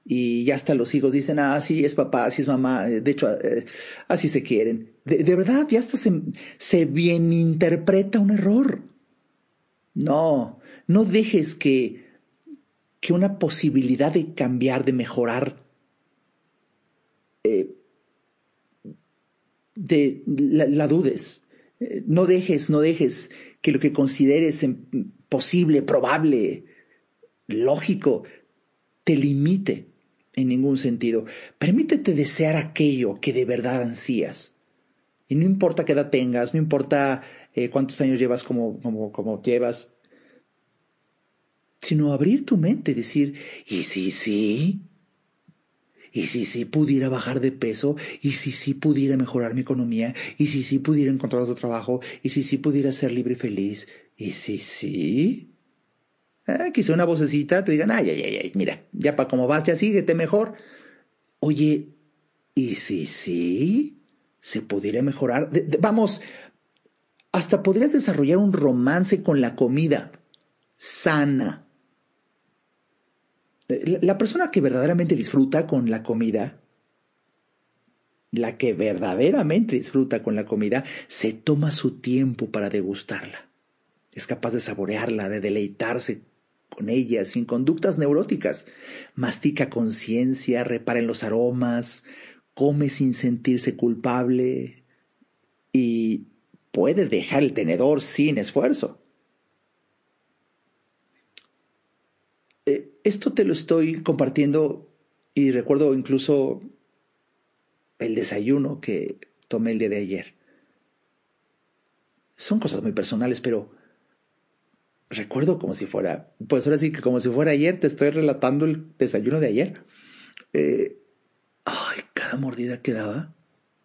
y ya hasta los hijos dicen, ah, sí, es papá, sí es mamá, de hecho, eh, así se quieren. De, verdad, ya hasta se, se bien interpreta un error. No, no dejes que, que una posibilidad de cambiar, de mejorar, eh, de, la, dudes. Eh, no dejes, no dejes que lo que consideres posible, probable, lógico, te limite en ningún sentido. Permítete desear aquello que de verdad ansías. Y no importa qué edad tengas, no importa eh, cuántos años llevas como, como, como llevas, sino abrir tu mente y decir, ¿y si sí? ¿Y si sí pudiera bajar de peso? ¿Y si sí pudiera mejorar mi economía? ¿Y si sí pudiera encontrar otro trabajo? ¿Y si sí pudiera ser libre y feliz? ¿Y si sí? Ah, quizá una vocecita te digan, ay, ay, ay, ay, mira, ya para cómo vas, ya síguete mejor. Oye, ¿y si sí? ¿Se pudiera mejorar? Vamos, hasta podrías desarrollar un romance con la comida sana la persona que verdaderamente disfruta con la comida, la que verdaderamente disfruta con la comida, se toma su tiempo para degustarla. Es capaz de saborearla, de deleitarse con ella, sin conductas neuróticas. Mastica conciencia, repara en los aromas, come sin sentirse culpable y puede dejar el tenedor sin esfuerzo. Esto te lo estoy compartiendo y recuerdo incluso el desayuno que tomé el día de ayer. Son cosas muy personales, pero recuerdo como si fuera, pues ahora sí que como si fuera ayer, te estoy relatando el desayuno de ayer. Eh, ay, cada mordida que daba,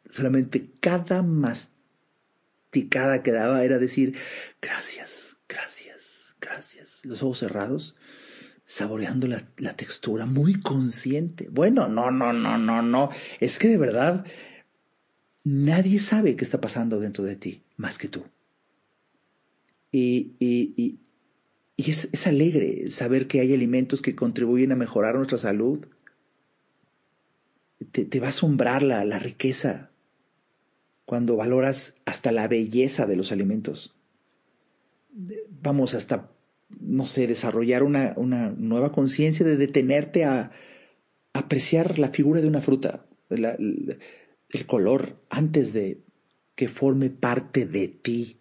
solamente cada masticada que daba era decir, gracias, gracias, gracias. Los ojos cerrados saboreando la, la, textura, muy consciente. Bueno, no, no, no, no, no. Es que de verdad nadie sabe qué está pasando dentro de ti más que tú. Y, y, y, es, es, alegre saber que hay alimentos que contribuyen a mejorar nuestra salud. Te, te va a asombrar la, la riqueza cuando valoras hasta la belleza de los alimentos. Vamos, hasta no sé, desarrollar una, una nueva conciencia de detenerte a, apreciar la figura de una fruta, el, color, antes de que forme parte de ti.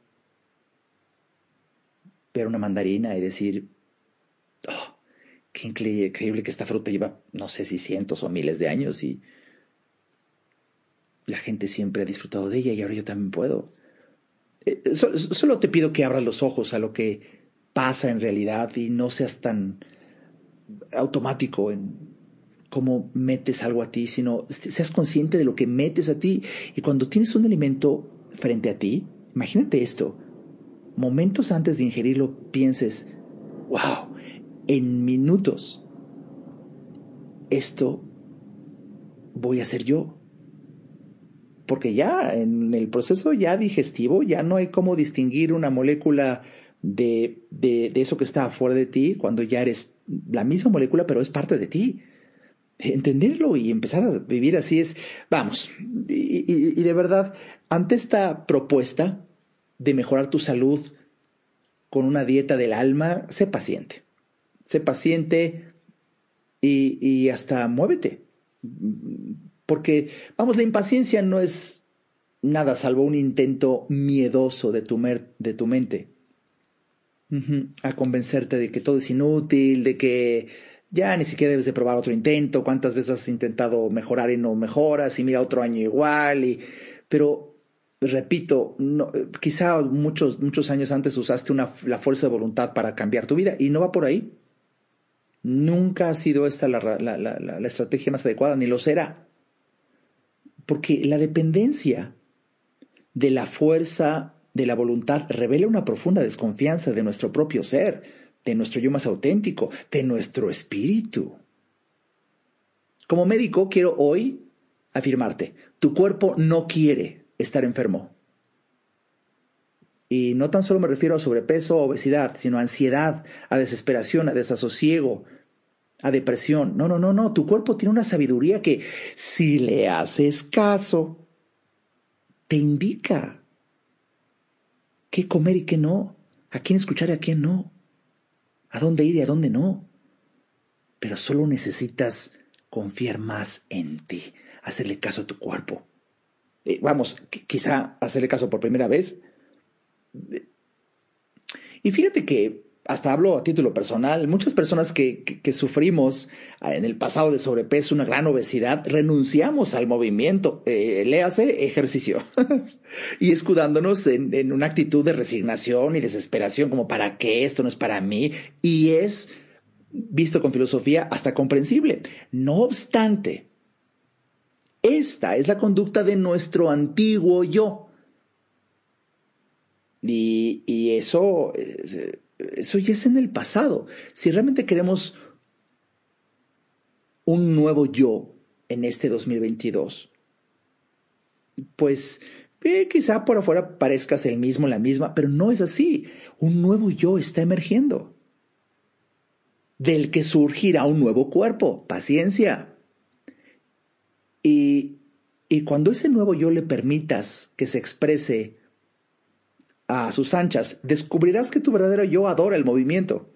Ver una mandarina y decir, oh, qué increíble que esta fruta lleva, no sé si cientos o miles de años y la gente siempre ha disfrutado de ella y ahora yo también puedo. Eh, solo, solo te pido que abras los ojos a lo que pasa en realidad y no seas tan automático en cómo metes algo a ti, sino seas consciente de lo que metes a ti. Y cuando tienes un alimento frente a ti, imagínate esto, momentos antes de ingerirlo pienses, wow, en minutos, esto voy a ser yo. Porque ya en el proceso ya digestivo ya no hay cómo distinguir una molécula de, de, de, eso que está afuera de ti cuando ya eres la misma molécula, pero es parte de ti. Entenderlo y empezar a vivir así es, vamos, y, y, de verdad, ante esta propuesta de mejorar tu salud con una dieta del alma, sé paciente. Sé paciente y, y hasta muévete. Porque, vamos, la impaciencia no es nada salvo un intento miedoso de tu, de tu mente a convencerte de que todo es inútil, de que ya ni siquiera debes de probar otro intento, cuántas veces has intentado mejorar y no mejoras, y mira otro año igual, y... pero repito, no, quizá muchos, muchos años antes usaste una, la fuerza de voluntad para cambiar tu vida y no va por ahí. Nunca ha sido esta la, la, la, la estrategia más adecuada, ni lo será. Porque la dependencia de la fuerza de la voluntad revela una profunda desconfianza de nuestro propio ser, de nuestro yo más auténtico, de nuestro espíritu. Como médico quiero hoy afirmarte, tu cuerpo no quiere estar enfermo. Y no tan solo me refiero a sobrepeso o obesidad, sino a ansiedad, a desesperación, a desasosiego, a depresión. No, no, no, no. Tu cuerpo tiene una sabiduría que, si le haces caso, te indica qué comer y qué no, a quién escuchar y a quién no, a dónde ir y a dónde no. Pero solo necesitas confiar más en ti, hacerle caso a tu cuerpo. Vamos, quizá hacerle caso por primera vez. Y fíjate que hasta hablo a título personal, muchas personas que, que, sufrimos ah, en el pasado de sobrepeso, una gran obesidad, renunciamos al movimiento, eh, léase ejercicio, y escudándonos en, en una actitud de resignación y desesperación, como para qué esto no es para mí, y es, visto con filosofía, hasta comprensible. No obstante, esta es la conducta de nuestro antiguo yo. Y, y eso... Eh, eso ya es en el pasado. Si realmente queremos un nuevo yo en este 2022, pues eh, quizá por afuera parezcas el mismo, la misma, pero no es así. Un nuevo yo está emergiendo, del que surgirá un nuevo cuerpo. Paciencia. Y, y cuando ese nuevo yo le permitas que se exprese a sus anchas, descubrirás que tu verdadero yo adora el movimiento.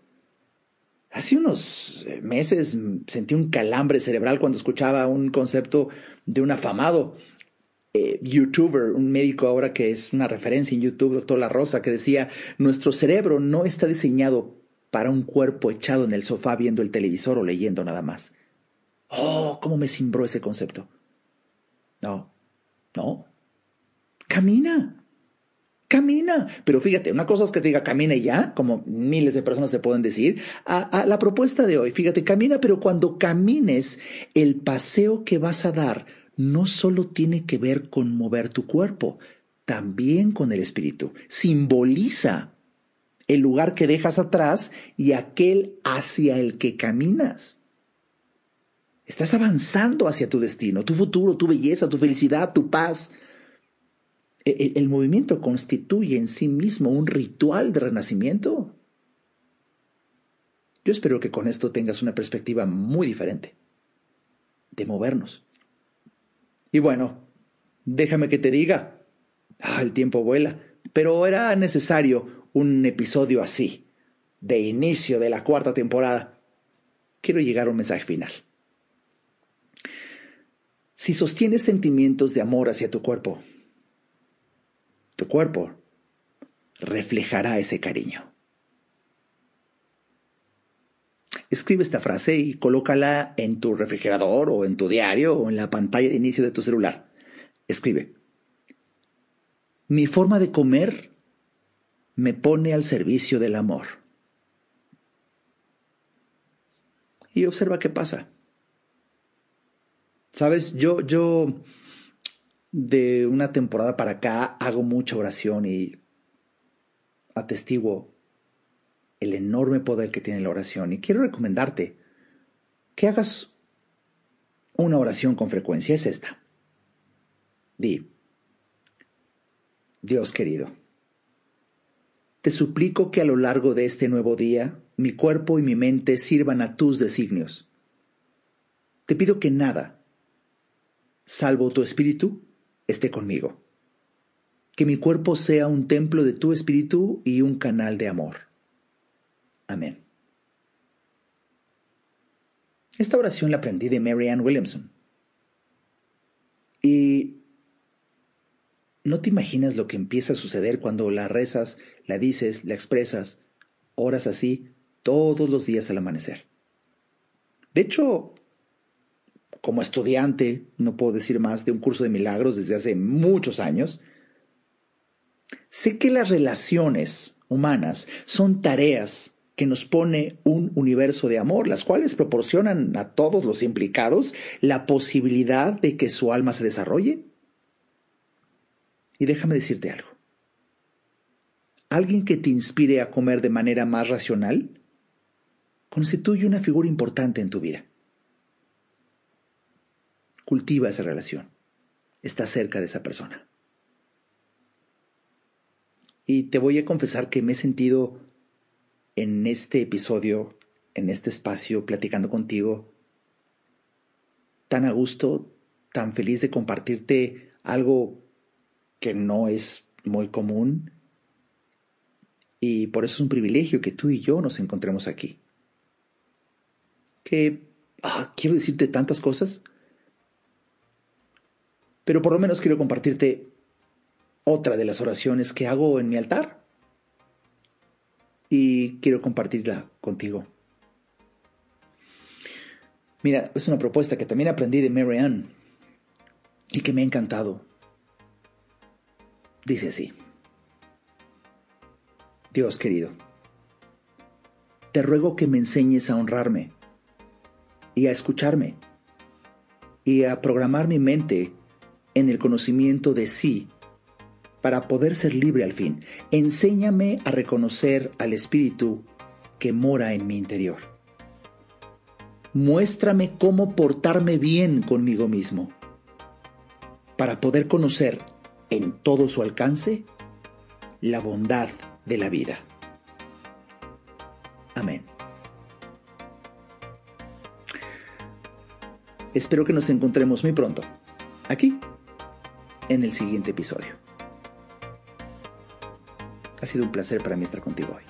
Hace unos eh, meses sentí un calambre cerebral cuando escuchaba un concepto de un afamado eh, youtuber, un médico ahora que es una referencia en YouTube, doctor La Rosa, que decía, nuestro cerebro no está diseñado para un cuerpo echado en el sofá viendo el televisor o leyendo nada más. Oh, cómo me cimbró ese concepto. No, no. Camina. Camina. Pero fíjate, una cosa es que te diga camina y ya, como miles de personas te pueden decir. A, la propuesta de hoy, fíjate, camina, pero cuando camines, el paseo que vas a dar no solo tiene que ver con mover tu cuerpo, también con el espíritu. Simboliza el lugar que dejas atrás y aquel hacia el que caminas. Estás avanzando hacia tu destino, tu futuro, tu belleza, tu felicidad, tu paz, el, movimiento constituye en sí mismo un ritual de renacimiento. Yo espero que con esto tengas una perspectiva muy diferente de movernos. Y bueno, déjame que te diga, ah, el tiempo vuela, pero era necesario un episodio así, de inicio de la cuarta temporada. Quiero llegar a un mensaje final. Si sostienes sentimientos de amor hacia tu cuerpo, tu cuerpo reflejará ese cariño. Escribe esta frase y colócala en tu refrigerador o en tu diario o en la pantalla de inicio de tu celular. Escribe. Mi forma de comer me pone al servicio del amor. Y observa qué pasa. Sabes, yo, yo de una temporada para acá hago mucha oración y atestiguo el enorme poder que tiene la oración. Y quiero recomendarte que hagas una oración con frecuencia. Es esta. Di, Dios querido, te suplico que a lo largo de este nuevo día mi cuerpo y mi mente sirvan a tus designios. Te pido que nada, salvo tu espíritu, esté conmigo. Que mi cuerpo sea un templo de tu espíritu y un canal de amor. Amén. Esta oración la aprendí de Mary Ann Williamson. Y no te imaginas lo que empieza a suceder cuando la rezas, la dices, la expresas, horas así, todos los días al amanecer. De hecho, como estudiante, no puedo decir más de un curso de milagros desde hace muchos años, sé que las relaciones humanas son tareas que nos pone un universo de amor, las cuales proporcionan a todos los implicados la posibilidad de que su alma se desarrolle. Y déjame decirte algo. Alguien que te inspire a comer de manera más racional constituye una figura importante en tu vida. Cultiva esa relación. Está cerca de esa persona. Y te voy a confesar que me he sentido en este episodio, en este espacio, platicando contigo, tan a gusto, tan feliz de compartirte algo que no es muy común. Y por eso es un privilegio que tú y yo nos encontremos aquí. Que ah, quiero decirte tantas cosas, pero por lo menos quiero compartirte otra de las oraciones que hago en mi altar y quiero compartirla contigo. Mira, es una propuesta que también aprendí de Mary Ann y que me ha encantado. Dice así. Dios querido, te ruego que me enseñes a honrarme y a escucharme y a programar mi mente en el conocimiento de sí para poder ser libre al fin. Enséñame a reconocer al Espíritu que mora en mi interior. Muéstrame cómo portarme bien conmigo mismo para poder conocer en todo su alcance la bondad de la vida. Amén. Espero que nos encontremos muy pronto, aquí, en el siguiente episodio. Ha sido un placer para mí estar contigo hoy.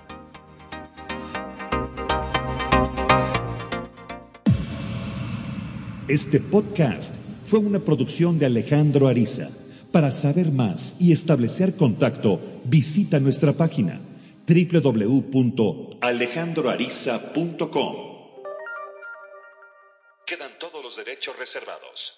Este podcast fue una producción de Alejandro Ariza. Para saber más y establecer contacto, visita nuestra página www.alejandroariza.com. Quedan todos los derechos reservados.